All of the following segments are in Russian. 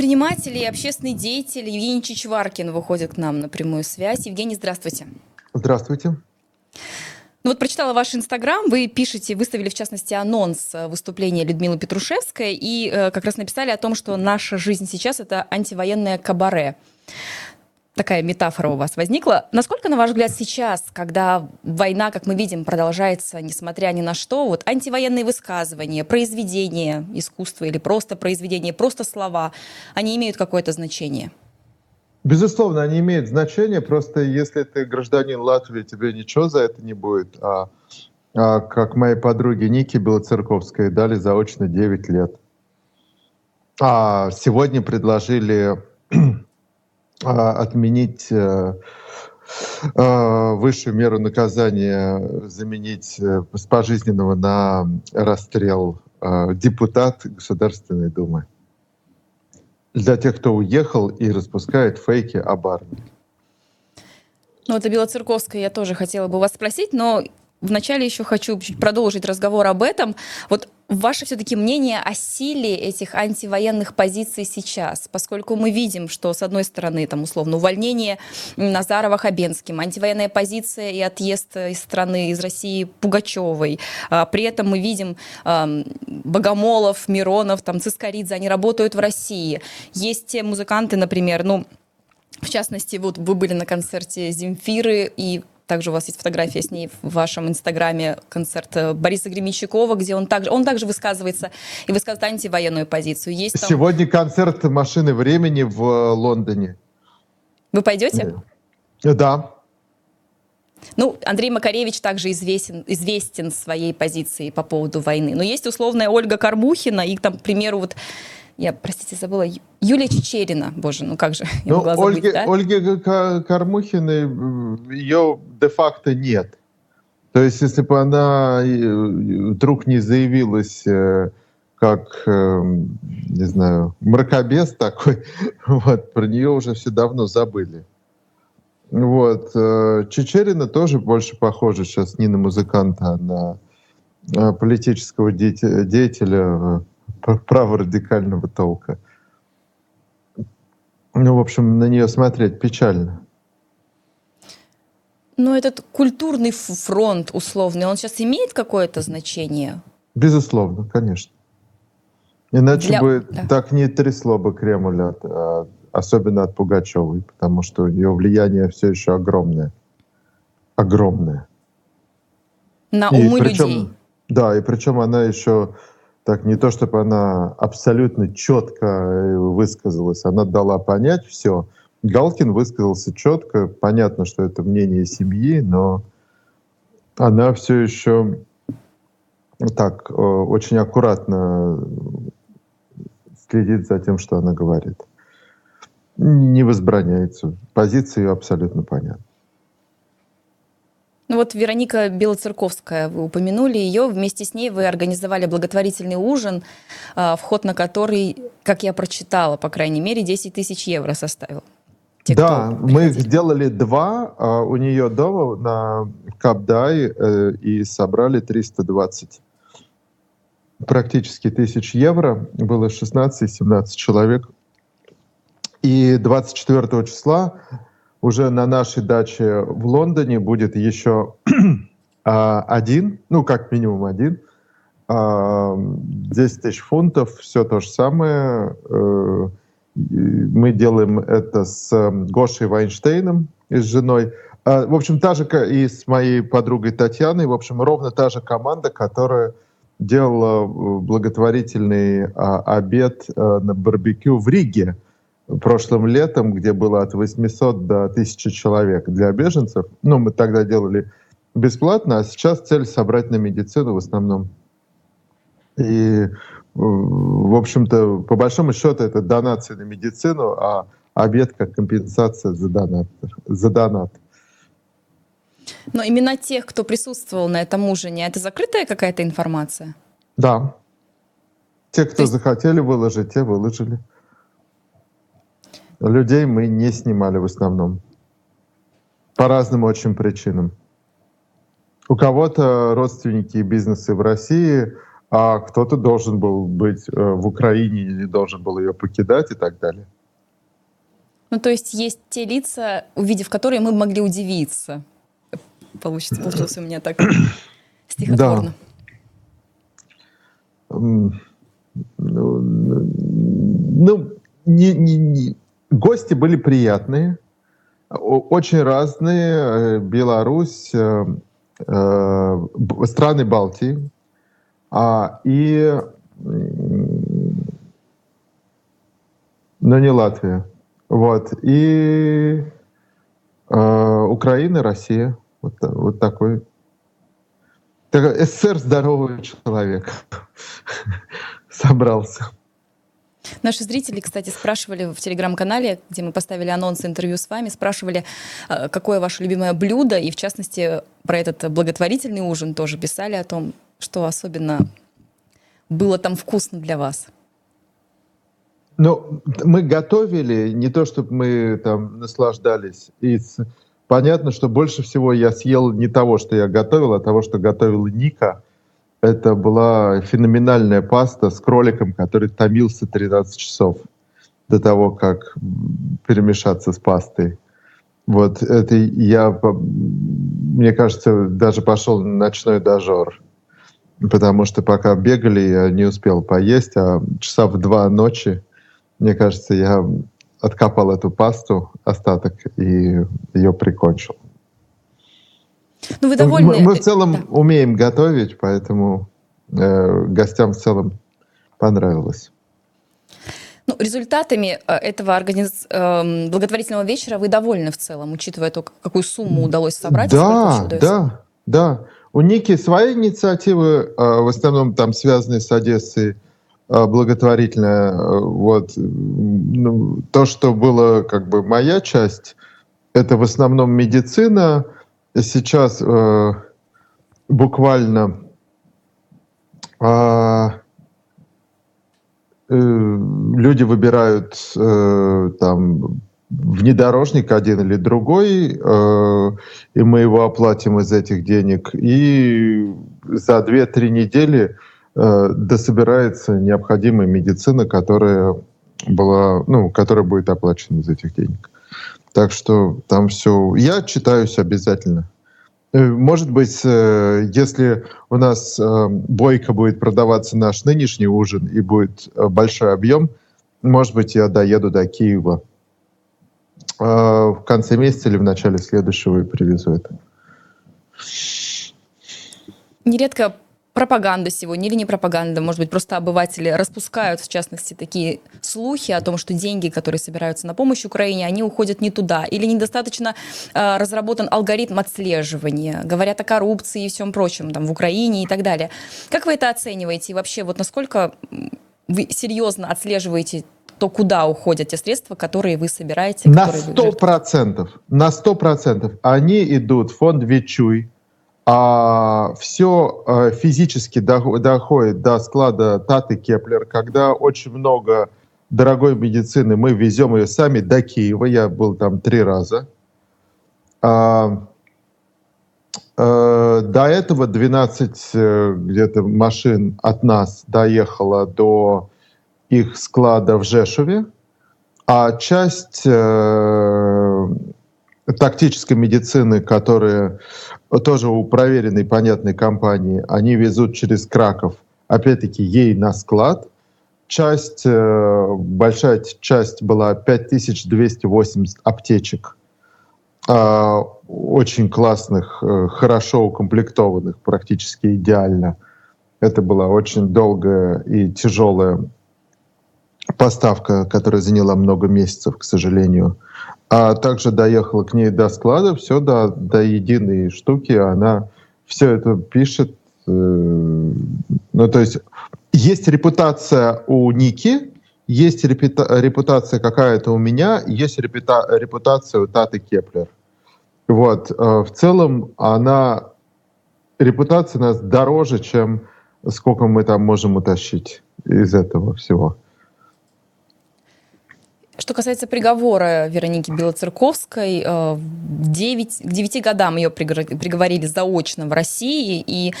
предприниматель и общественный деятель Евгений Чичваркин выходит к нам на прямую связь. Евгений, здравствуйте. Здравствуйте. Ну вот прочитала ваш инстаграм, вы пишете, выставили в частности анонс выступления Людмилы Петрушевской и э, как раз написали о том, что наша жизнь сейчас это антивоенное кабаре. Такая метафора у вас возникла. Насколько, на ваш взгляд, сейчас, когда война, как мы видим, продолжается, несмотря ни на что, вот антивоенные высказывания, произведения искусства или просто произведения, просто слова, они имеют какое-то значение? Безусловно, они имеют значение, просто если ты гражданин Латвии, тебе ничего за это не будет. А, а как моей подруге Ники Белоцерковской дали заочно 9 лет. А сегодня предложили отменить а, высшую меру наказания, заменить э, с пожизненного на расстрел а, депутат Государственной Думы для тех, кто уехал и распускает фейки об армии. Ну, это Белоцерковская я тоже хотела бы вас спросить, но вначале еще хочу чуть продолжить разговор об этом. Вот ваше все-таки мнение о силе этих антивоенных позиций сейчас, поскольку мы видим, что с одной стороны, там условно, увольнение Назарова Хабенским, антивоенная позиция и отъезд из страны, из России Пугачевой. А, при этом мы видим Богомолов, Миронов, там, Цискоридзе, они работают в России. Есть те музыканты, например, ну, в частности, вот вы были на концерте Земфиры, и также у вас есть фотография с ней в вашем инстаграме, концерт э, Бориса Гремичакова, где он также, он также высказывается и высказывает антивоенную позицию. Есть там... Сегодня концерт «Машины времени» в э, Лондоне. Вы пойдете? Э, да. Ну, Андрей Макаревич также известен, известен своей позицией по поводу войны. Но есть условная Ольга Кармухина и там, к примеру, вот я, простите, забыла, Юлия Чечерина, боже, ну как же, я ну, могла Ольги, да? Ольги Кормухиной, ее де-факто нет. То есть, если бы она вдруг не заявилась э, как, эм, не знаю, мракобес такой, вот, про нее уже все давно забыли. Вот. Э, Чечерина тоже больше похожа сейчас не на музыканта, а на э, политического деятеля праворадикального толка. Ну, в общем, на нее смотреть печально. Но этот культурный фронт условный, он сейчас имеет какое-то значение? Безусловно, конечно. Иначе Для... бы да. так не трясло бы Кремль, от, а, особенно от Пугачевой, потому что ее влияние все еще огромное. Огромное. На умы и причем, людей. Да, и причем она еще так не то, чтобы она абсолютно четко э, высказалась, она дала понять все. Галкин высказался четко, понятно, что это мнение семьи, но она все еще так э, очень аккуратно следит за тем, что она говорит. Не возбраняется. Позиция ее абсолютно понятна. Ну вот Вероника Белоцерковская, вы упомянули ее, вместе с ней вы организовали благотворительный ужин, а, вход на который, как я прочитала, по крайней мере, 10 тысяч евро составил. Те, да, мы сделали два а, у нее дома на Капдай э, и собрали 320 практически тысяч евро. Было 16-17 человек. И 24 числа уже на нашей даче в Лондоне будет еще а, один, ну, как минимум один, 10 а, тысяч фунтов, все то же самое. Э, мы делаем это с Гошей Вайнштейном и с женой. А, в общем, та же и с моей подругой Татьяной, в общем, ровно та же команда, которая делала э, благотворительный обед э, на барбекю в Риге прошлым летом, где было от 800 до 1000 человек для беженцев. Ну, мы тогда делали бесплатно, а сейчас цель собрать на медицину в основном. И, в общем-то, по большому счету, это донация на медицину, а обед как компенсация за донат. За донат. Но именно тех, кто присутствовал на этом ужине, это закрытая какая-то информация? Да. Те, кто есть... захотели выложить, те выложили. Людей мы не снимали в основном. По разным очень причинам. У кого-то родственники и бизнесы в России, а кто-то должен был быть э, в Украине или должен был ее покидать и так далее. Ну, то есть есть те лица, увидев которые мы могли удивиться. Получится, получилось у меня так стихотворно. Да. Ну, ну не, не, не. Гости были приятные, очень разные. Э, Беларусь, э, э, страны Балтии а, и, но не Латвия. Вот. И э, Украина, Россия. Вот, вот такой. Так, СССР здоровый человек собрался. Наши зрители, кстати, спрашивали в телеграм-канале, где мы поставили анонс интервью с вами, спрашивали, э, какое ваше любимое блюдо, и в частности про этот благотворительный ужин тоже писали о том, что особенно было там вкусно для вас. Ну, мы готовили, не то чтобы мы там наслаждались. И понятно, что больше всего я съел не того, что я готовил, а того, что готовила Ника. Это была феноменальная паста с кроликом, который томился 13 часов до того, как перемешаться с пастой. Вот это я, мне кажется, даже пошел ночной дожор. Потому что пока бегали, я не успел поесть, а часа в два ночи мне кажется, я откопал эту пасту, остаток, и ее прикончил. Ну, вы довольны? Мы, мы в целом да. умеем готовить, поэтому э, гостям в целом понравилось. Ну, результатами э, этого организ... э, благотворительного вечера вы довольны в целом, учитывая то, какую сумму удалось собрать? Да, да, да. У Ники свои инициативы, э, в основном там связанные с Одессой, Э, благотворительная. Э, вот. Ну, то, что было как бы моя часть, это в основном медицина. Сейчас э, буквально э, э, люди выбирают э, там внедорожник один или другой, э, и мы его оплатим из этих денег. И за 2-3 недели э, дособирается необходимая медицина, которая была, ну, которая будет оплачена из этих денег. Так что там все. Я читаюсь обязательно. Э, может быть, э, если у нас э, бойко будет продаваться наш нынешний ужин и будет большой объем, может быть, я доеду до Киева в конце месяца или в начале следующего и привезу это. Нередко пропаганда сегодня или не пропаганда, может быть, просто обыватели распускают, в частности, такие слухи о том, что деньги, которые собираются на помощь Украине, они уходят не туда, или недостаточно э, разработан алгоритм отслеживания, говорят о коррупции и всем прочем там, в Украине и так далее. Как вы это оцениваете и вообще вот насколько вы серьезно отслеживаете то куда уходят те средства, которые вы собираете? На сто процентов. На сто процентов. Они идут в фонд Вечуй, а все э, физически доходит до склада Таты Кеплер, когда очень много дорогой медицины, мы везем ее сами до Киева, я был там три раза. А, а, до этого 12 э, где-то машин от нас доехало до их склада в Жешуве, а часть тактической медицины, которые тоже у проверенной, понятной компании, они везут через Краков, опять-таки, ей на склад. Часть, э, большая часть была 5280 аптечек, а, очень классных, э, хорошо укомплектованных, практически идеально. Это была очень долгая и тяжелая поставка, которая заняла много месяцев, к сожалению а также доехала к ней до склада, все до, до единой штуки, она все это пишет. Э, ну, то есть есть репутация у Ники, есть репута, репутация какая-то у меня, есть репута, репутация у Таты Кеплер. Вот. Э, в целом она, репутация у нас дороже, чем сколько мы там можем утащить из этого всего. Что касается приговора Вероники Белоцерковской, 9, э, к 9 годам ее приговорили заочно в России, и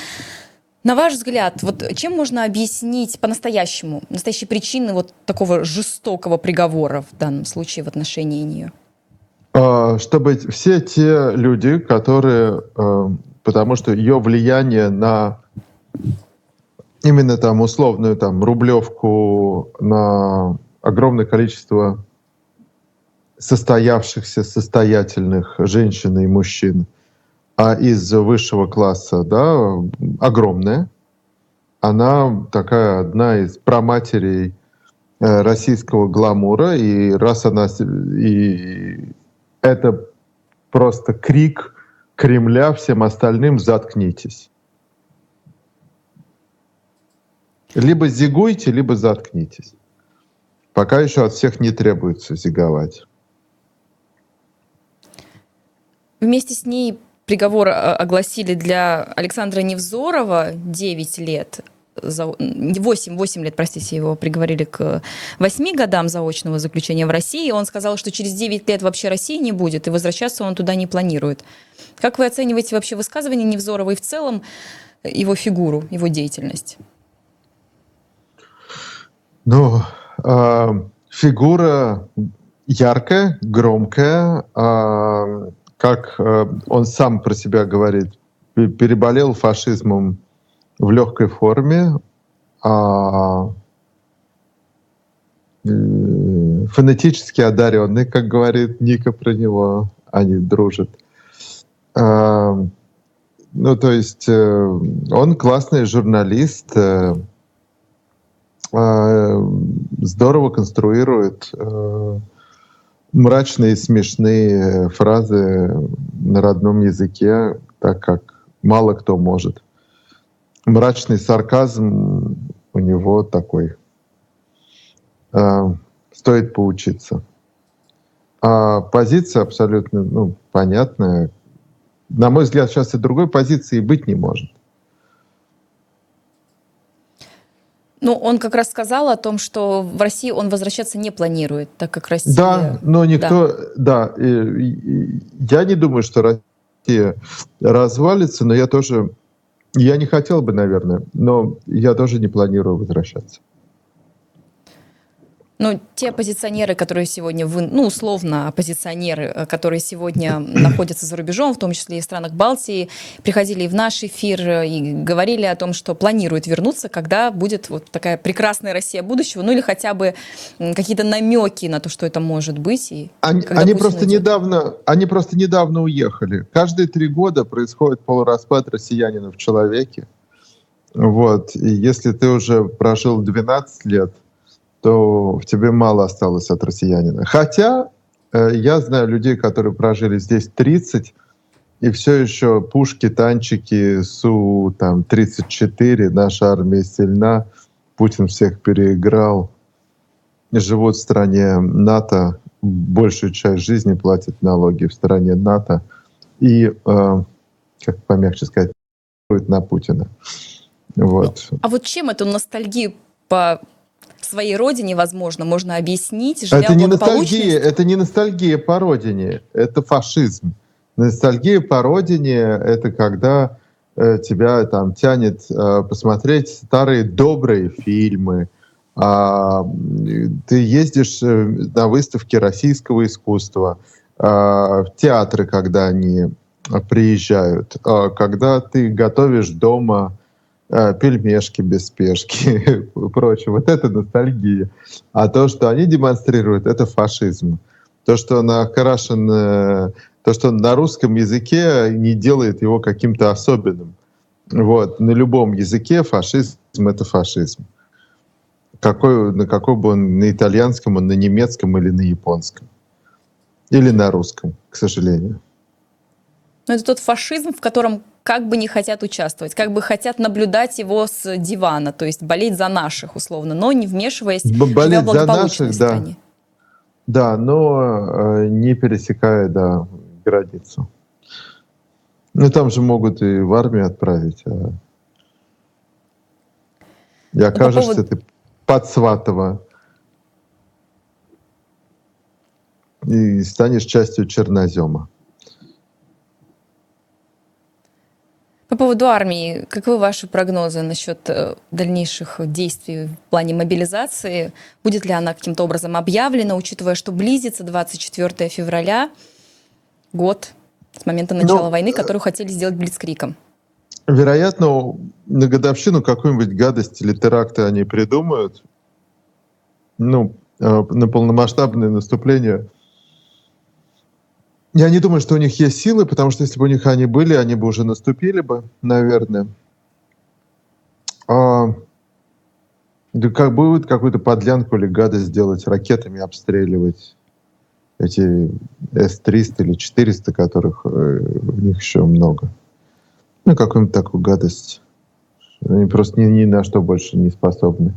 На ваш взгляд, вот чем можно объяснить по-настоящему, настоящие причины вот такого жестокого приговора в данном случае в отношении нее? А, чтобы все те люди, которые, э, потому что ее влияние на именно там условную там рублевку на огромное количество состоявшихся, состоятельных женщин и мужчин, а из высшего класса, да, огромная. Она такая одна из праматерей э, российского гламура, и раз она и это просто крик Кремля всем остальным «заткнитесь». Либо зигуйте, либо заткнитесь. Пока еще от всех не требуется зиговать. Вместе с ней приговор э, огласили для Александра Невзорова 9 лет. За 8, 8 лет, простите, его приговорили к 8 годам заочного заключения в России. Он сказал, что через 9 лет вообще России не будет, и возвращаться он туда не планирует. Как вы оцениваете вообще высказывание Невзорова и в целом его фигуру, его деятельность? Ну, э, фигура яркая, громкая, э, как э, он сам про себя говорит, переболел фашизмом в легкой форме, а э, фонетически одаренный, как говорит Ника про него, они дружат. А, ну, то есть э, он классный журналист, а, здорово конструирует мрачные смешные фразы на родном языке, так как мало кто может. Мрачный сарказм у него такой. Э, стоит поучиться. А позиция абсолютно ну, понятная. На мой взгляд, сейчас и другой позиции быть не может. Ну, он как раз сказал о том, что в России он возвращаться не планирует, так как Россия... Да, но никто... Да, да я не думаю, что Россия развалится, но я тоже... Я не хотел бы, наверное, но я тоже не планирую возвращаться. Ну, те оппозиционеры, которые сегодня, вы, ну, условно, оппозиционеры, э, которые сегодня находятся за рубежом, в том числе и в странах Балтии, приходили и в наш эфир э, и говорили о том, что планируют вернуться, когда будет вот такая прекрасная Россия будущего, ну или хотя бы какие-то намеки на то, что это может быть. И они они просто недавно, они просто недавно уехали. Каждые три года происходит полураспад россиянина в человеке. Вот. И если ты уже прожил 12 лет, то в тебе мало осталось от россиянина. Хотя э, я знаю людей, которые прожили здесь 30, и все еще пушки, танчики, Су там 34, наша армия сильна, Путин всех переиграл, живут в стране НАТО, большую часть жизни платят налоги в стране НАТО и, э, как помягче сказать, на Путина. Вот. А вот чем эту ностальгию по своей родине, возможно, можно объяснить, живя это не ностальгия, это не ностальгия по родине, это фашизм. Ностальгия по родине — это когда э, тебя там тянет э, посмотреть старые добрые фильмы, э, ты ездишь э, на выставки российского искусства, э, в театры, когда они приезжают, э, когда ты готовишь дома пельмешки без спешки и прочее. Вот это ностальгия. А то, что они демонстрируют, это фашизм. То, что он окрашен, то, что он на русском языке не делает его каким-то особенным. Вот. На любом языке фашизм — это фашизм. Какой, на какой бы он, на итальянском, на немецком или на японском. Или на русском, к сожалению. Но это тот фашизм, в котором как бы не хотят участвовать, как бы хотят наблюдать его с дивана, то есть болеть за наших условно, но не вмешиваясь болеть в за наших, стране. Да, да но э, не пересекая да, границу. Ну там же могут и в армию отправить. А... И окажешься по поводу... ты под Сватова и станешь частью чернозема. По поводу армии, каковы ваши прогнозы насчет э, дальнейших действий в плане мобилизации? Будет ли она каким-то образом объявлена, учитывая, что близится 24 февраля, год с момента начала ну, войны, которую хотели сделать Блицкриком? Вероятно, на годовщину какую-нибудь гадость или теракты они придумают. Ну, э, на полномасштабное наступление – я не думаю, что у них есть силы, потому что если бы у них они были, они бы уже наступили бы, наверное. А, да как будет какую-то подлянку или гадость сделать, ракетами обстреливать эти С-300 или 400, которых э, у них еще много. Ну, какую-нибудь такую гадость. Они просто ни, ни на что больше не способны.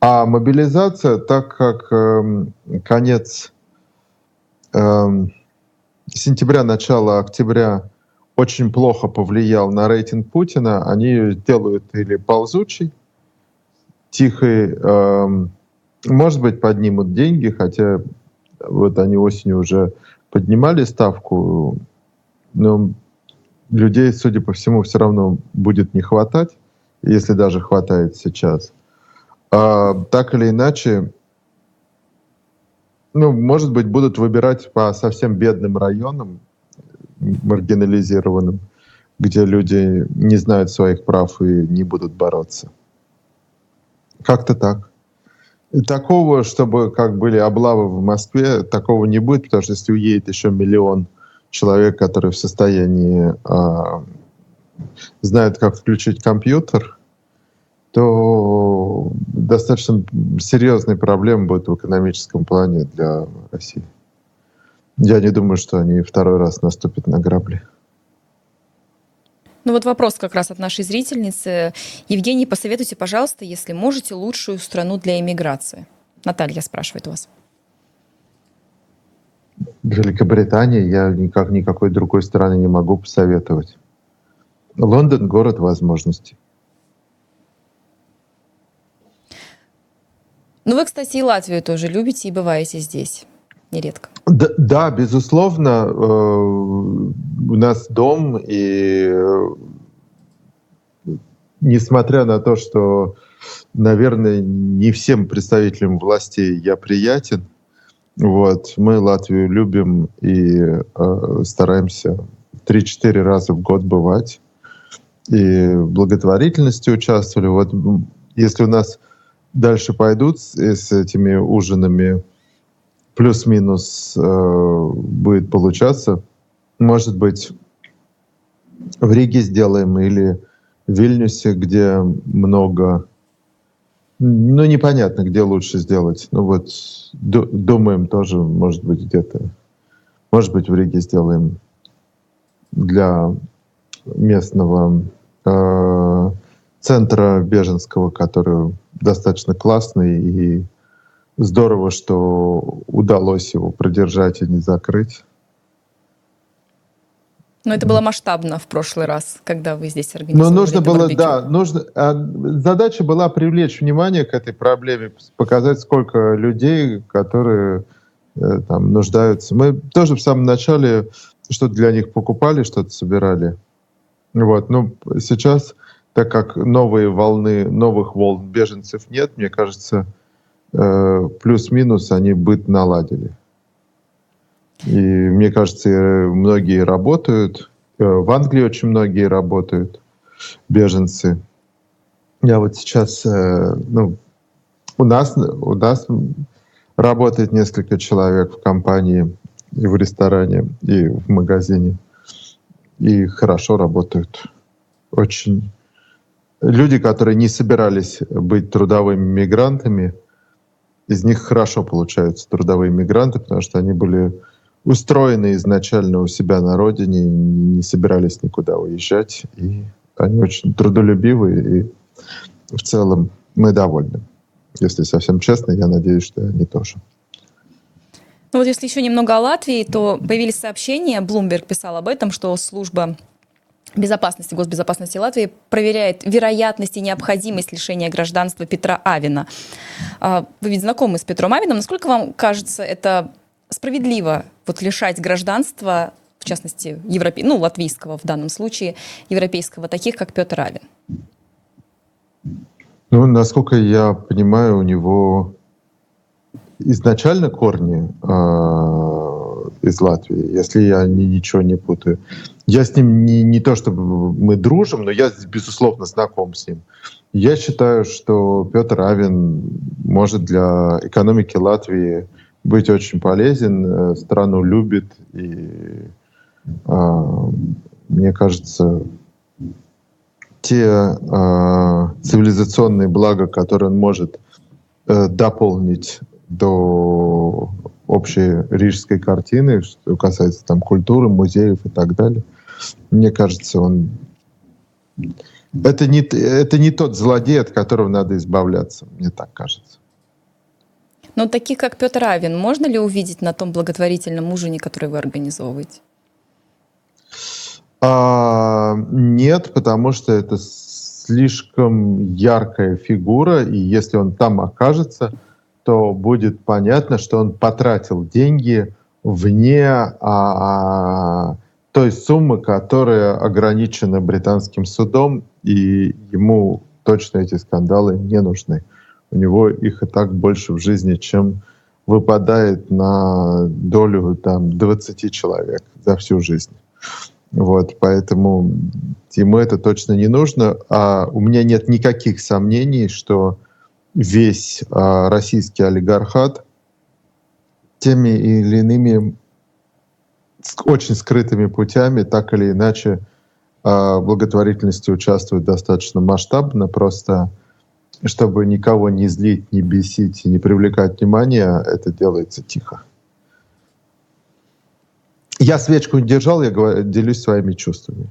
А мобилизация, так как э, конец э, сентября, начало октября очень плохо повлиял на рейтинг Путина, они делают или ползучий, тихий, э, может быть, поднимут деньги, хотя вот они осенью уже поднимали ставку, но людей, судя по всему, все равно будет не хватать, если даже хватает сейчас. А, так или иначе, ну, может быть, будут выбирать по совсем бедным районам, маргинализированным, где люди не знают своих прав и не будут бороться. Как-то так. И такого, чтобы как были облавы в Москве, такого не будет, потому что если уедет еще миллион человек, которые в состоянии э, знают, как включить компьютер, то достаточно серьезные проблемы будут в экономическом плане для России. Я не думаю, что они второй раз наступят на грабли. Ну вот вопрос как раз от нашей зрительницы. Евгений, посоветуйте, пожалуйста, если можете, лучшую страну для иммиграции. Наталья спрашивает вас. Великобритания, я никак никакой другой страны не могу посоветовать. Лондон — город возможностей. Ну, вы, кстати, и Латвию тоже любите и бываете здесь нередко. Да, да безусловно. Э, у нас дом, и э, несмотря на то, что, наверное, не всем представителям властей я приятен, вот, мы Латвию любим и э, стараемся 3-4 раза в год бывать. И в благотворительности участвовали. Вот если у нас дальше пойдут с, с этими ужинами, плюс-минус э, будет получаться. Может быть, в Риге сделаем или в Вильнюсе, где много... Ну, непонятно, где лучше сделать. Ну вот, думаем тоже, может быть, где-то... Может быть, в Риге сделаем для местного э, центра беженского, который достаточно классный и здорово, что удалось его продержать и не закрыть. Но это было масштабно в прошлый раз, когда вы здесь организовали. Ну, нужно было, барбекю. да, нужно. А, задача была привлечь внимание к этой проблеме, показать, сколько людей, которые э, там нуждаются. Мы тоже в самом начале что-то для них покупали, что-то собирали. Вот, ну сейчас так как новые волны, новых волн беженцев нет, мне кажется, э, плюс-минус они быт наладили. И мне кажется, многие работают. Э, в Англии очень многие работают, беженцы. Я вот сейчас, э, ну, у нас, у нас работает несколько человек в компании и в ресторане, и в магазине. И хорошо работают. Очень люди, которые не собирались быть трудовыми мигрантами, из них хорошо получаются трудовые мигранты, потому что они были устроены изначально у себя на родине, не собирались никуда уезжать, и они очень трудолюбивые, и в целом мы довольны. Если совсем честно, я надеюсь, что они тоже. Ну вот если еще немного о Латвии, то появились сообщения, Bloomberg писал об этом, что служба безопасности, госбезопасности Латвии проверяет вероятность и необходимость лишения гражданства Петра Авина. А, вы ведь знакомы с Петром Авином. Насколько вам кажется это справедливо вот лишать гражданства частности, европе... ну, латвийского в данном случае, европейского, таких как Петр Авен? Ну, насколько я понимаю, у него изначально корни э, из Латвии, если я ни, ничего не путаю. Я с ним не, не то чтобы мы дружим, но я, безусловно, знаком с ним. Я считаю, что Петр Авен может для экономики Латвии быть очень полезен, э, страну любит, и э, мне кажется, те э, цивилизационные блага, которые он может э, дополнить до общей рижской картины, что касается там культуры, музеев и так далее, мне кажется, он это не, это не тот злодей, от которого надо избавляться, мне так кажется. Но таких, как Петр Авин, можно ли увидеть на том благотворительном ужине, который вы организовываете? А, нет, потому что это слишком яркая фигура, и если он там окажется, то будет понятно, что он потратил деньги вне а, той суммы, которая ограничена британским судом, и ему точно эти скандалы не нужны. У него их и так больше в жизни, чем выпадает на долю там 20 человек за всю жизнь. Вот, поэтому ему это точно не нужно. А у меня нет никаких сомнений, что весь а, российский олигархат теми или иными очень скрытыми путями, так или иначе, а, благотворительности участвует достаточно масштабно, просто чтобы никого не злить, не бесить и не привлекать внимания, это делается тихо. Я свечку не держал, я делюсь своими чувствами.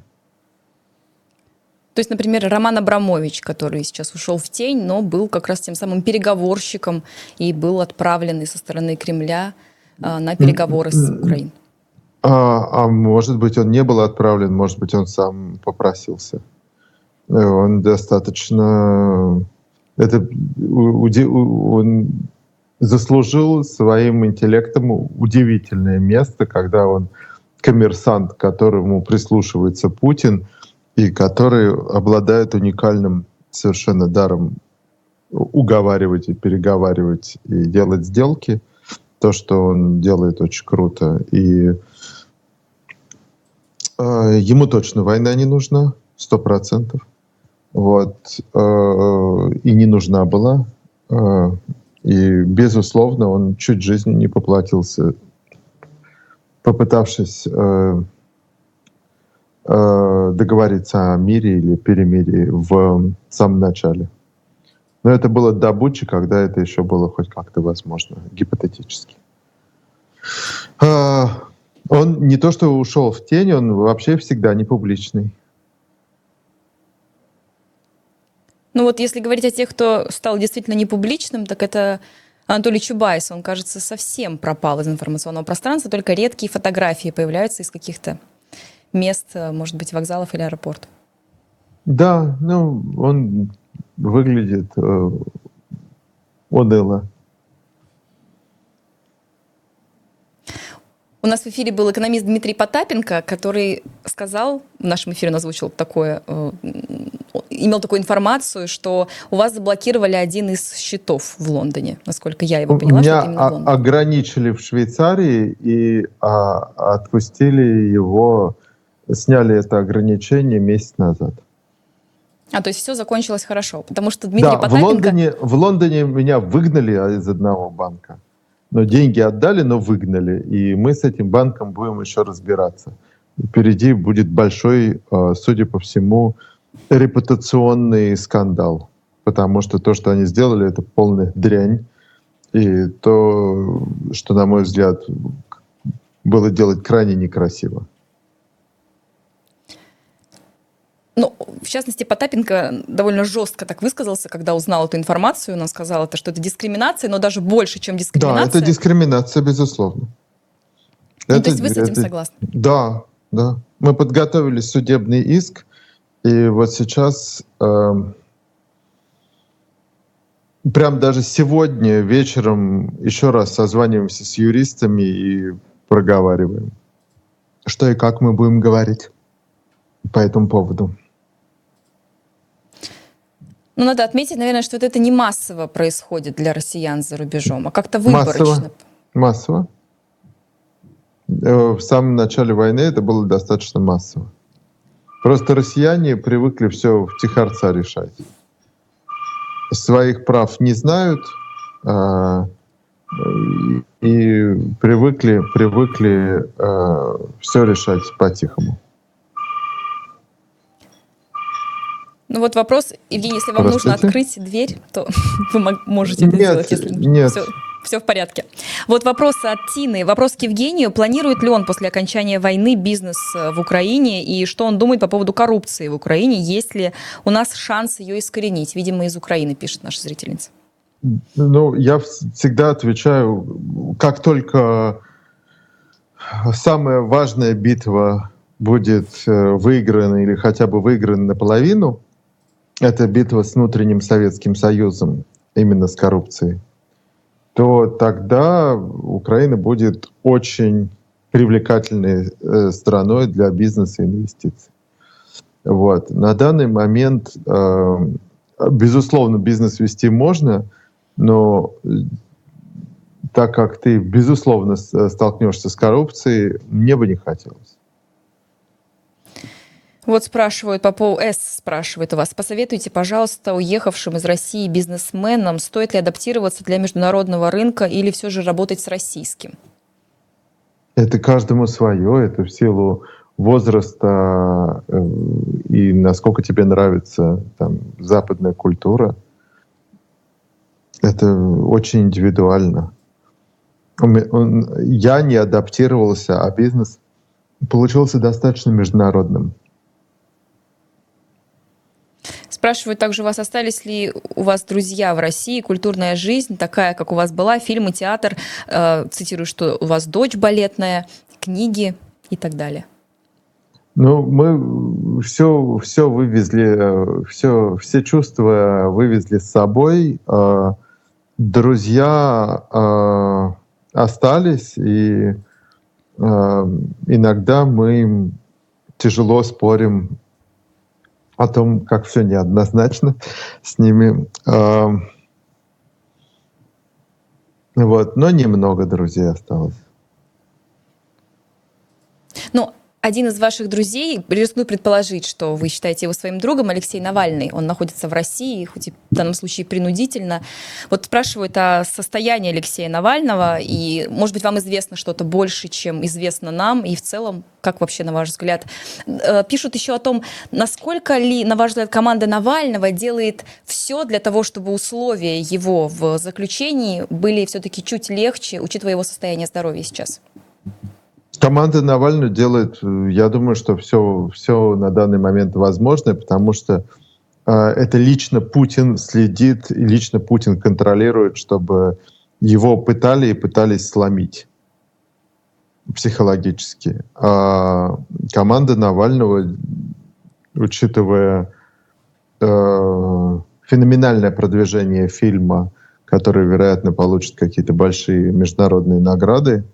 То есть, например, Роман Абрамович, который сейчас ушел в тень, но был как раз тем самым переговорщиком и был отправленный со стороны Кремля э, на переговоры с Украиной. А, а может быть, он не был отправлен, может быть, он сам попросился. Он достаточно... Это, он заслужил своим интеллектом удивительное место, когда он коммерсант, которому прислушивается Путин, и который обладает уникальным совершенно даром уговаривать и переговаривать и делать сделки. То, что он делает, очень круто. И э, ему точно война не нужна, сто процентов. Вот. Э, и не нужна была. Э, и, безусловно, он чуть жизни не поплатился, попытавшись договориться о мире или перемирии в самом начале. Но это было до Бучи, когда это еще было хоть как-то возможно, гипотетически. Э, он не то что ушел в тень, он вообще всегда не публичный. Ну вот если говорить о тех, кто стал действительно непубличным, так это Анатолий Чубайс. Он, кажется, совсем пропал из информационного пространства, только редкие фотографии появляются из каких-то мест, может быть, вокзалов или аэропортов. Да, ну, он выглядит э, уныло. У нас в эфире был экономист Дмитрий Потапенко, который сказал, в нашем эфире он озвучил такое, э, имел такую информацию, что у вас заблокировали один из счетов в Лондоне, насколько я его поняла. Меня что ограничили в Швейцарии и а, отпустили его, сняли это ограничение месяц назад. А, то есть все закончилось хорошо, потому что Дмитрий да, Потапенко... в Лондоне, в Лондоне меня выгнали из одного банка но деньги отдали, но выгнали. И мы с этим банком будем еще разбираться. Впереди будет большой, э, судя по всему, репутационный скандал. Потому что то, что они сделали, это полная дрянь. И то, что, на мой взгляд, было делать крайне некрасиво. Ну, в частности, Потапенко довольно жестко так высказался, когда узнал эту информацию. Он сказал, это, что это дискриминация, но даже больше, чем дискриминация. Да, это дискриминация, безусловно. Ну, это, то есть вы с этим это, согласны? Да, да. Мы подготовили судебный иск, и вот сейчас, э, прям даже сегодня вечером еще раз созваниваемся с юристами и проговариваем. что и как мы будем говорить по этому поводу. Ну, надо отметить, наверное, что вот это не массово происходит для россиян за рубежом, а как-то выборочно. Массово. Э, в самом начале войны это было достаточно массово. Просто россияне привыкли все в тихорца решать. Своих прав не знают а, и привыкли, привыкли а, все решать по-тихому. Ну вот вопрос, Евгений, если вам нужно открыть дверь, то вы можете это нет, сделать, если нет. Все, все в порядке. Вот вопрос от Тины. Вопрос к Евгению. Планирует ли он после окончания войны бизнес э, в Украине и что он думает по поводу коррупции в Украине? Есть ли у нас шанс ее искоренить? Видимо, из Украины, пишет наша зрительница. Ну, я всегда отвечаю, как только самая важная битва будет э, выиграна или хотя бы выиграна наполовину, это битва с внутренним Советским Союзом, именно с коррупцией, то тогда Украина будет очень привлекательной э, страной для бизнеса и инвестиций. Вот. На данный момент, э, безусловно, бизнес вести можно, но так как ты, безусловно, столкнешься с коррупцией, мне бы не хотелось. Вот спрашивают, по поводу С спрашивает у вас, посоветуйте, пожалуйста, уехавшим из России бизнесменам, стоит ли адаптироваться для международного рынка или все же работать с российским? Это каждому свое, это в силу возраста э, и насколько тебе нравится там, западная культура. Это очень индивидуально. Я не адаптировался, а бизнес получился достаточно международным. Спрашивают также, у вас остались ли у вас друзья в России, культурная жизнь такая, как у вас была, фильмы, театр, э, цитирую, что у вас дочь балетная, книги и так далее. Ну, мы все, все вывезли, все, все чувства вывезли с собой. Э, друзья э, остались, и э, иногда мы тяжело спорим о том, как все неоднозначно с ними. Вот, но немного друзей осталось. Ну, один из ваших друзей, рискну предположить, что вы считаете его своим другом, Алексей Навальный. Он находится в России, хоть и в данном случае принудительно. Вот спрашивают о состоянии Алексея Навального, и, может быть, вам известно что-то больше, чем известно нам, и в целом, как вообще, на ваш взгляд? Э, пишут еще о том, насколько ли, на ваш взгляд, команда Навального делает все для того, чтобы условия его в заключении были все-таки чуть легче, учитывая его состояние здоровья сейчас? Команда Навального делает, э, я думаю, что все, все на данный момент возможное, потому что э, это лично Путин следит, и лично Путин контролирует, чтобы его пытали и пытались сломить психологически. А команда Навального, учитывая э, феноменальное продвижение фильма, который, вероятно, получит какие-то большие международные награды,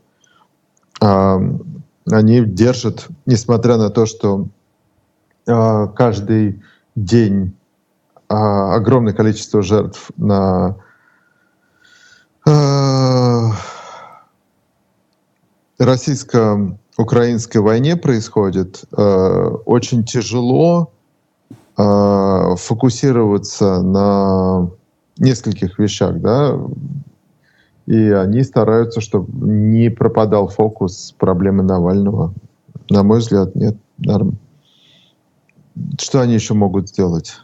они держат, несмотря на то, что а, каждый день а, огромное количество жертв на российско-украинской войне происходит, очень тяжело фокусироваться на нескольких вещах, да, и они стараются, чтобы не пропадал фокус проблемы Навального. На мой взгляд, нет. Норм. Что они еще могут сделать?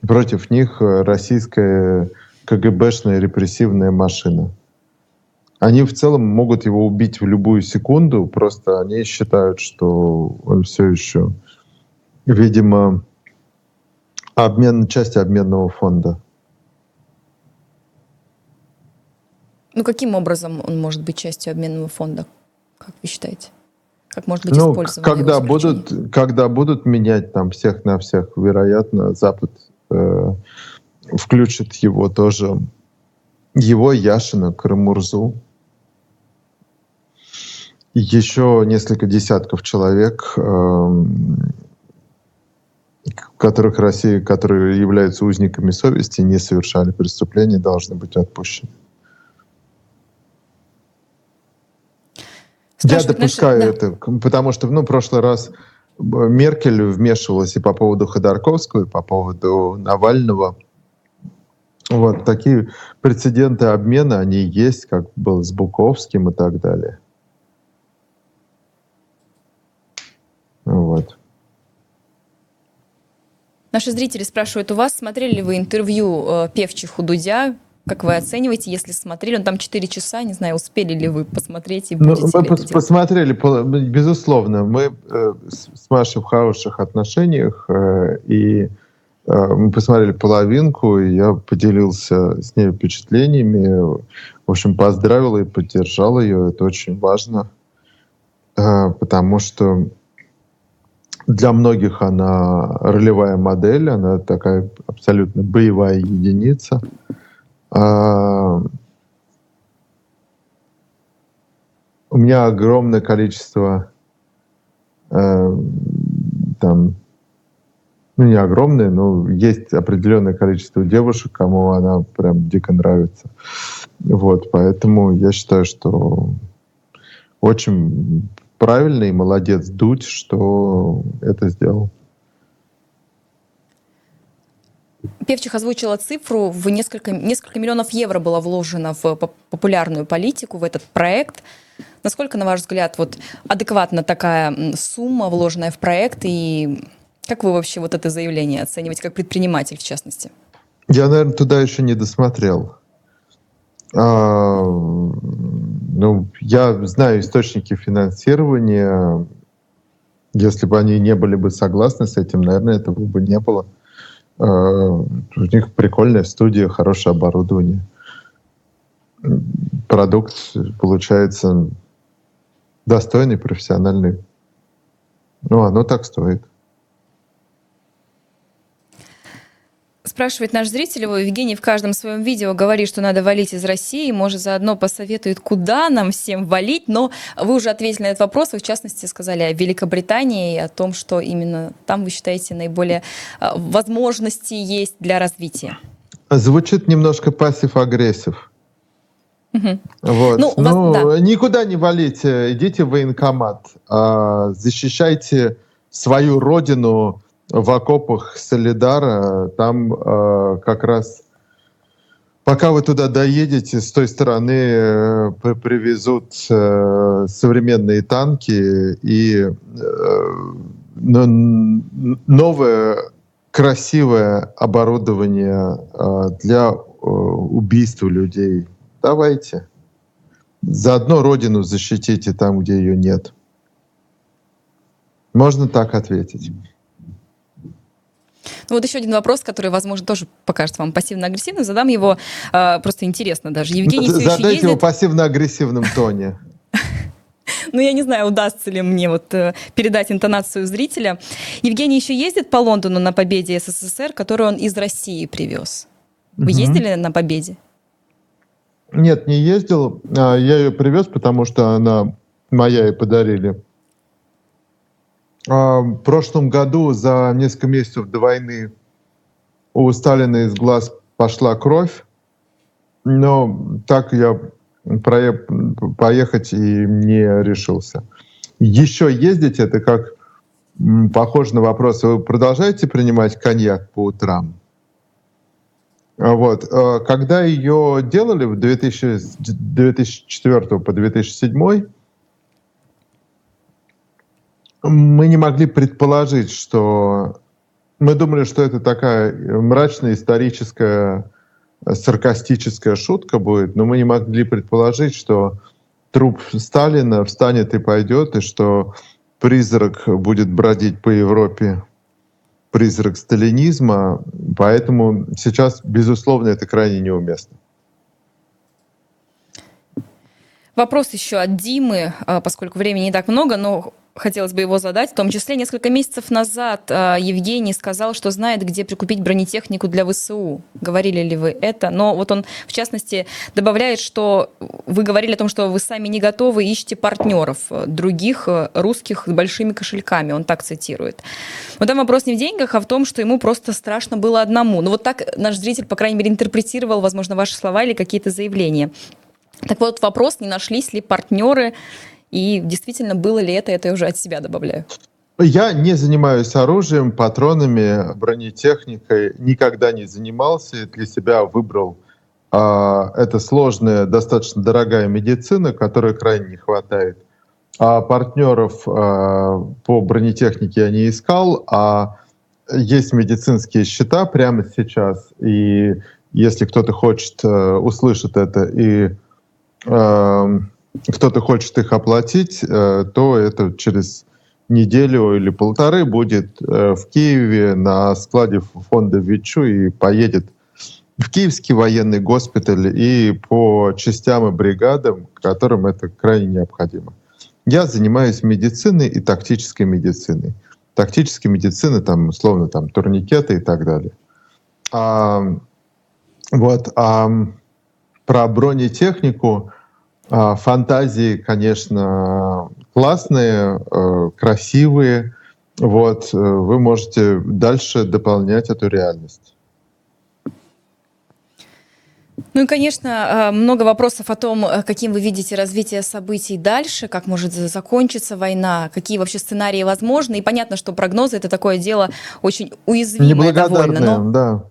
Против них российская КГБшная репрессивная машина. Они в целом могут его убить в любую секунду, просто они считают, что он все еще, видимо, обмен, часть обменного фонда. Ну, каким образом он может быть частью обменного фонда, как вы считаете? Как может быть ну, использован? Когда будут, когда будут менять там всех на всех, вероятно, Запад э, включит его тоже, его Яшина, Карамурзу. еще несколько десятков человек, эм, которых Россия, которые являются узниками совести, не совершали преступления, должны быть отпущены. Я допускаю наши... это, потому что, ну, в прошлый раз Меркель вмешивалась и по поводу Ходорковского, и по поводу Навального. Вот такие прецеденты обмена, они есть, как был с Буковским и так далее. Вот. Наши зрители спрашивают у вас, смотрели ли вы интервью э, певчих у Дудя? Как вы оцениваете, если смотрели? Он там 4 часа, не знаю, успели ли вы посмотреть и ну, Мы пос посмотрели, безусловно. Мы э, с Машей в хороших отношениях, э, и э, мы посмотрели половинку, и я поделился с ней впечатлениями. В общем, поздравил и поддержал ее. Это очень важно, э, потому что для многих она ролевая модель, она такая абсолютно боевая единица. А, у меня огромное количество э, там, ну не огромное, но есть определенное количество девушек, кому она прям дико нравится. Вот, поэтому я считаю, что очень правильно и молодец Дудь, что это сделал. Певчих озвучила цифру, в несколько, несколько миллионов евро было вложено в популярную политику, в этот проект. Насколько, на ваш взгляд, вот адекватна такая сумма, вложенная в проект, и как вы вообще вот это заявление оцениваете, как предприниматель в частности? Я, наверное, туда еще не досмотрел. А, ну, я знаю источники финансирования. Если бы они не были бы согласны с этим, наверное, этого бы не было. Э, у них прикольная студия, хорошее оборудование. Продукт получается достойный, профессиональный. Ну, оно так стоит. Спрашивает наш зритель, его Евгений в каждом своем видео говорит, что надо валить из России, может, заодно посоветует, куда нам всем валить, но вы уже ответили на этот вопрос, вы, в частности, сказали о Великобритании и о том, что именно там, вы считаете, наиболее а, возможности есть для развития. Звучит немножко passive-aggressive. Угу. Вот. Ну, ну вас, да. никуда не валите, идите в военкомат, а, защищайте свою родину, в окопах Солидара, там э, как раз пока вы туда доедете, с той стороны э, привезут э, современные танки и э, новое красивое оборудование э, для э, убийства людей. Давайте. Заодно родину защитите там, где ее нет. Можно так ответить. Ну вот еще один вопрос, который, возможно, тоже покажется вам пассивно-агрессивным. Задам его э, просто интересно даже. Евгений все Задайте еще ездит... его пассивно-агрессивном тоне. Ну, я не знаю, удастся ли мне вот э, передать интонацию зрителя. Евгений еще ездит по Лондону на победе СССР, которую он из России привез. Вы угу. ездили на победе? Нет, не ездил. А, я ее привез, потому что она моя и подарили. А, в прошлом году, за несколько месяцев до войны, у Сталина из глаз пошла кровь, но так я поехать и не решился. Еще ездить это как похоже на вопрос, вы продолжаете принимать коньяк по утрам? А вот. А, когда ее делали в 2000, 2004 по 2007 мы не могли предположить, что... Мы думали, что это такая мрачная историческая саркастическая шутка будет, но мы не могли предположить, что труп Сталина встанет и пойдет, и что призрак будет бродить по Европе, призрак сталинизма. Поэтому сейчас, безусловно, это крайне неуместно. Вопрос еще от Димы, а, поскольку времени не так много, но хотелось бы его задать. В том числе несколько месяцев назад э, Евгений сказал, что знает, где прикупить бронетехнику для ВСУ. Говорили ли вы это? Но вот он, в частности, добавляет, что вы говорили о том, что вы сами не готовы, ищете партнеров э, других э, русских с большими кошельками. Он так цитирует. Но там вопрос не в деньгах, а в том, что ему просто страшно было одному. Ну вот так наш зритель, по крайней мере, интерпретировал, возможно, ваши слова или какие-то заявления. Так вот, вопрос, не нашлись ли партнеры и действительно было ли это, это я уже от себя добавляю. Я не занимаюсь оружием, патронами, бронетехникой, никогда не занимался, для себя выбрал э, это сложная, достаточно дорогая медицина, которой крайне не хватает. А партнеров э, по бронетехнике я не искал, а есть медицинские счета прямо сейчас, и если кто-то хочет, э, услышит это и э, кто-то хочет их оплатить, э, то это через неделю или полторы будет э, в Киеве на складе фонда ВИЧУ и поедет в Киевский военный госпиталь и по частям и бригадам, которым это крайне необходимо. Я занимаюсь медициной и тактической медициной. Тактической медицины, там, условно, там, турникеты и так далее. А, вот, а про бронетехнику фантазии, конечно, классные, э, красивые. Вот, э, вы можете дальше дополнять эту реальность. Ну и, конечно, а, много вопросов о том, э, каким вы видите развитие событий дальше, как может закончиться война, какие вообще сценарии возможны. И понятно, что прогнозы — это такое дело очень уязвимое довольно. Но... да.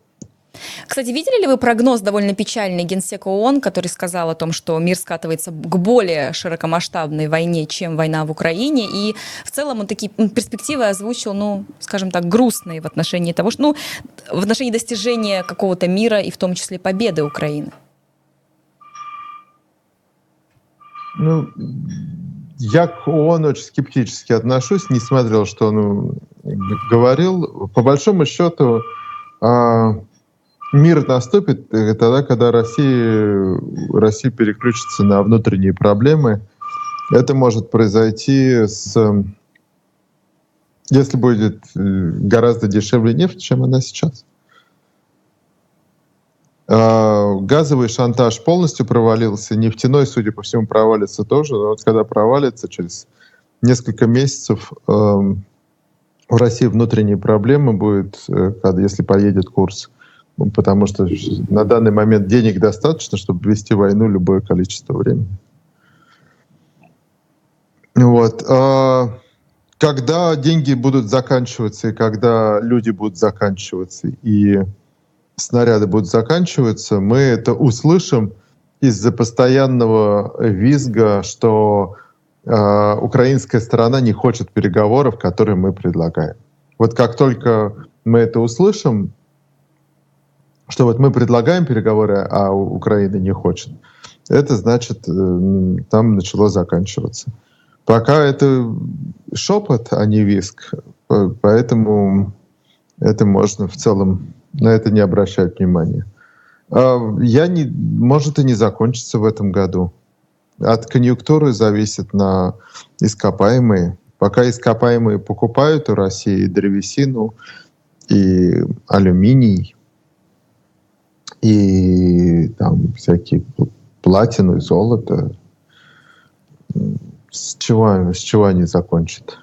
Кстати, видели ли вы прогноз довольно печальный Генсека ООН, который сказал о том, что мир скатывается к более широкомасштабной войне, чем война в Украине, и в целом он такие перспективы озвучил, ну, скажем так, грустные в отношении того, что, ну, в отношении достижения какого-то мира и в том числе победы Украины? Ну, я к ООН очень скептически отношусь, не смотрел, что он говорил. По большому счету, а, мир наступит э, тогда, когда Россия, Россия переключится на внутренние проблемы. Это может произойти с если будет э, гораздо дешевле нефть, чем она сейчас. А, газовый шантаж полностью провалился, нефтяной, судя по всему, провалится тоже. Но вот когда провалится, через несколько месяцев в России внутренние проблемы будет, э, если поедет курс потому что на данный момент денег достаточно, чтобы вести войну любое количество времени. Вот. А когда деньги будут заканчиваться, и когда люди будут заканчиваться, и снаряды будут заканчиваться, мы это услышим из-за постоянного визга, что э, украинская сторона не хочет переговоров, которые мы предлагаем. Вот как только мы это услышим, что вот мы предлагаем переговоры, а Украина не хочет, это значит, э, там начало заканчиваться. Пока это шепот, а не виск, поэтому это можно в целом на это не обращать внимания. А я не, может и не закончится в этом году. От конъюнктуры зависит на ископаемые. Пока ископаемые покупают у России древесину и алюминий, и там всякие платину и золото. С чего, с чего они закончат?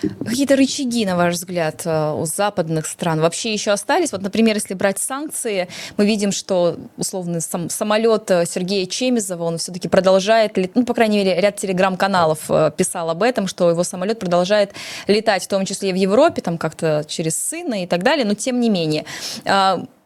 Какие-то рычаги, на ваш взгляд, э, у западных стран вообще еще остались? Вот, например, если брать санкции, мы видим, что условно сам, самолет э, Сергея Чемизова, он все-таки продолжает, ну, по крайней мере, ряд телеграм-каналов э, писал об этом, что его самолет продолжает летать, в том числе и в Европе, там как-то через сына и так далее, но тем не менее.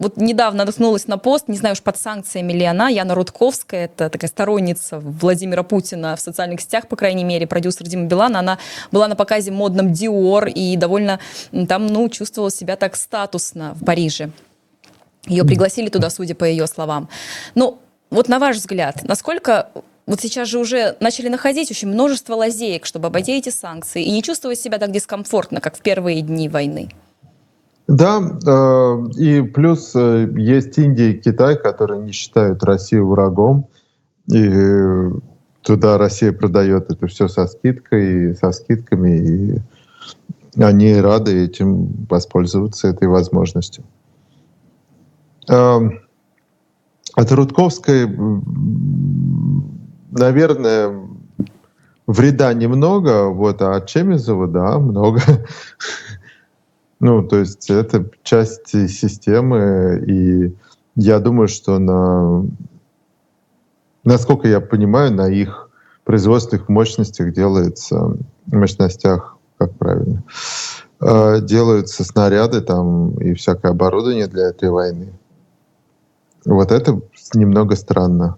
Вот недавно наткнулась на пост, не знаю уж под санкциями ли она, Яна Рудковская, это такая сторонница Владимира Путина в социальных сетях, по крайней мере, продюсер Дима Билана, она была на показе модном Dior и довольно там, ну, чувствовала себя так статусно в Париже. Ее пригласили туда, судя по ее словам. Но вот на ваш взгляд, насколько вот сейчас же уже начали находить очень множество лазеек, чтобы обойти эти санкции и не чувствовать себя так дискомфортно, как в первые дни войны? Да, э, и плюс э, есть Индия и Китай, которые не считают Россию врагом. И туда Россия продает это все со скидкой, со скидками, и они рады этим воспользоваться этой возможностью. От Рудковской, наверное, вреда немного, вот, а от Чемизова, да, много. Ну, то есть это часть системы, и я думаю, что на, насколько я понимаю, на их производственных мощностях делается, мощностях, как правильно, э, делаются снаряды там и всякое оборудование для этой войны. Вот это немного странно.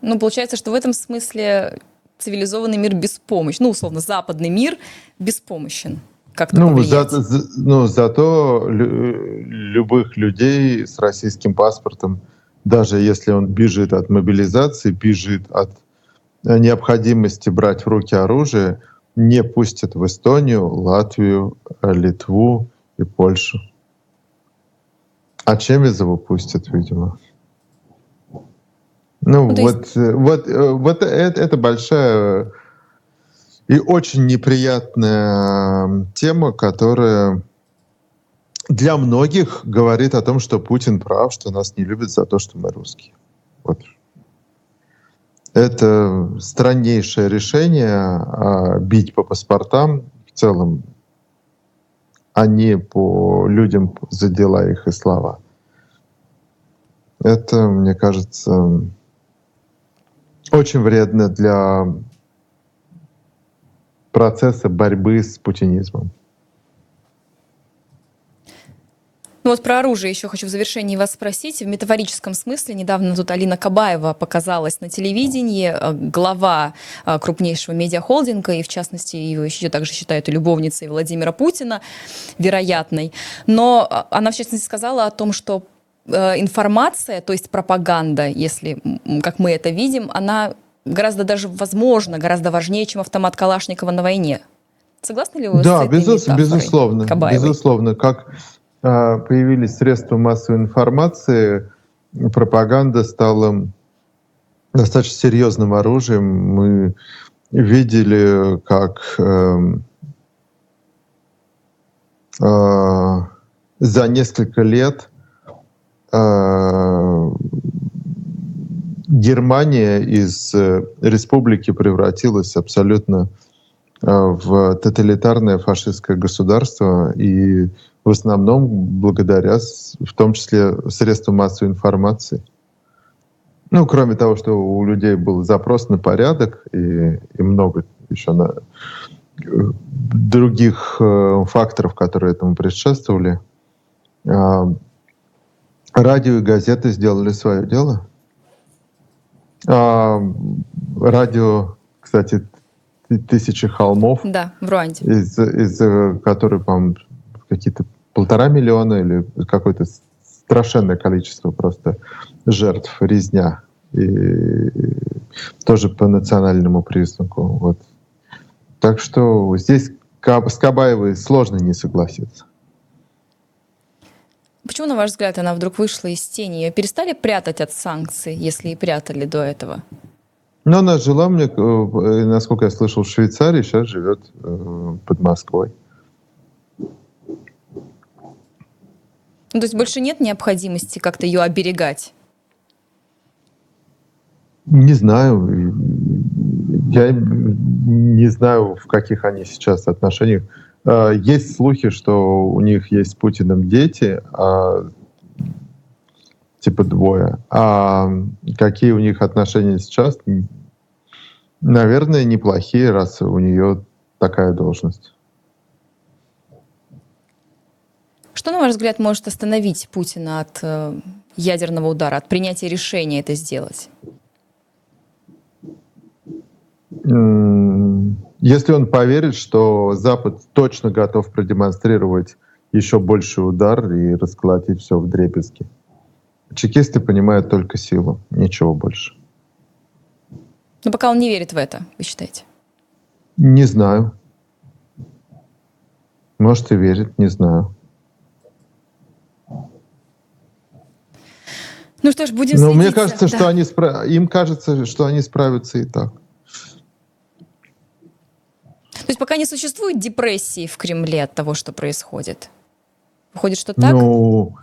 Ну, получается, что в этом смысле цивилизованный мир беспомощен. Ну, условно, западный мир беспомощен. Как ну, за, за, ну, зато лю, любых людей с российским паспортом, даже если он бежит от мобилизации, бежит от необходимости брать в руки оружие, не пустят в Эстонию, Латвию, Литву и Польшу. А Чемизову пустят, видимо. Ну, ну вот, есть... Э, вот, э, вот это, это большая и очень неприятная тема, которая для многих говорит о том, что Путин прав, что нас не любят за то, что мы русские. Вот. Это страннейшее решение а, бить по паспортам в целом, а не по людям за дела их и слова. Это, мне кажется, очень вредно для процесса борьбы с путинизмом. Ну вот про оружие еще хочу в завершении вас спросить. В метафорическом смысле недавно тут Алина Кабаева показалась на телевидении, э, глава э, крупнейшего медиахолдинга, и в частности ее еще также считают и любовницей Владимира Путина, вероятной. Но э, она в частности сказала о том, что информация, то есть пропаганда, если как мы это видим, она гораздо даже возможно, гораздо важнее, чем автомат Калашникова на войне. Согласны ли вы да, с этой безус, безусловно, Кабаевой? безусловно. Как э, появились средства массовой информации, пропаганда стала достаточно серьезным оружием. Мы видели, как э, э, за несколько лет э, Германия из э, республики превратилась абсолютно э, в тоталитарное фашистское государство, и в основном благодаря, в том числе, средствам массовой информации. Ну, кроме того, что у людей был запрос на порядок и, и много еще на э, других э, факторов, которые этому предшествовали, э, радио и газеты сделали свое дело. А, радио, кстати, тысячи холмов. Да, в Руанде. Из, из э, которых, по какие-то полтора миллиона или какое-то страшенное количество просто жертв, резня. И, и тоже по национальному признаку. Вот. Так что здесь с Кабаевой сложно не согласиться. Почему, на ваш взгляд, она вдруг вышла из тени? Ее перестали прятать от санкций, если и прятали до этого? Ну, она жила, мне, э, насколько я слышал, в Швейцарии, сейчас живет э, под Москвой. Ну, то есть больше нет необходимости как-то ее оберегать? Не знаю. Я не знаю, в каких они сейчас отношениях. Э, есть слухи, что у них есть с Путиным дети, а, типа двое. А какие у них отношения сейчас? Наверное, неплохие, раз у нее такая должность. Что, на ваш взгляд, может остановить Путина от э, ядерного удара, от принятия решения это сделать? Если он поверит, что Запад точно готов продемонстрировать еще больший удар и расколотить все в дребезги. Чекисты понимают только силу, ничего больше. Но пока он не верит в это, вы считаете? Не знаю. Может и верит, не знаю. Ну что ж, будем Но следить. мне кажется, да. что они спра- им кажется, что они справятся и так. То есть пока не существует депрессии в Кремле от того, что происходит. Выходит, что так? Ну,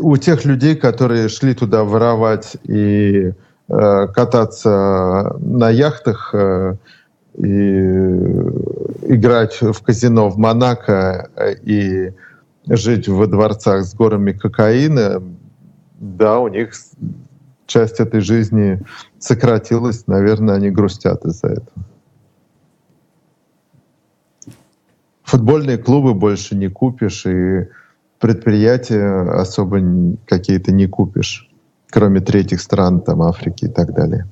у тех людей, которые шли туда воровать и э, кататься на яхтах э, и играть в казино в Монако э, и жить во дворцах с горами кокаина, да, у них часть этой жизни сократилась, наверное, они грустят из-за этого. Футбольные клубы больше не купишь, и предприятия особо какие-то не купишь, кроме третьих стран, там, Африки и так далее.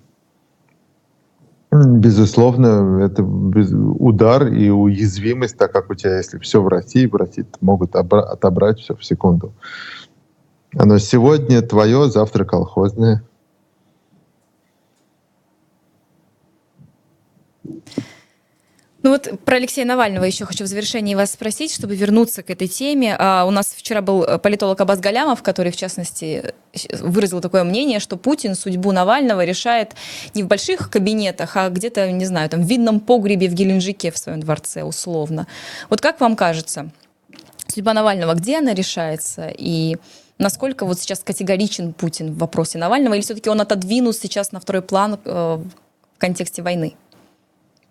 Безусловно, это удар и уязвимость, так как у тебя, если все в России, в России могут обра- отобрать все в секунду. Оно сегодня твое, завтра колхозное. Ну вот про Алексея Навального еще хочу в завершении вас спросить, чтобы вернуться к этой теме. А, у нас вчера был э, политолог Абаз Галямов, который, в частности, э, выразил такое мнение, что Путин судьбу Навального решает не в больших кабинетах, а где-то, не знаю, там в видном погребе в Геленджике в своем дворце, условно. Вот как вам кажется, судьба Навального, где она решается? И насколько вот сейчас категоричен Путин в вопросе Навального? Или все-таки он отодвинут сейчас на второй план э, в контексте войны?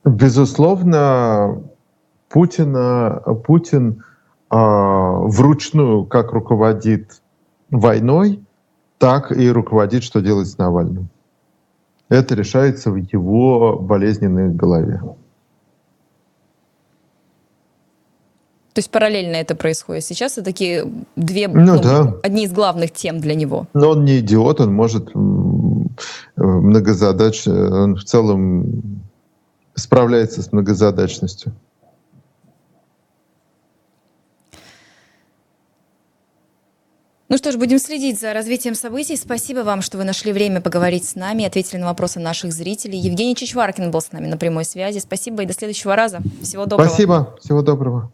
Безусловно, Путина, Путин а, вручную как руководит войной, так и руководит, что делать с Навальным. Это решается в его болезненной голове. То есть параллельно это происходит. Сейчас это такие две, Ну да. одни из главных тем для него. Но он не идиот, он может э, многозадач, э, он в целом справляется с многозадачностью. Ну что ж, будем следить за развитием событий. Спасибо вам, что вы нашли время поговорить с нами, ответили на вопросы наших зрителей. Евгений Чичваркин был с нами на прямой связи. Спасибо и до следующего раза. Всего доброго. Спасибо, всего доброго.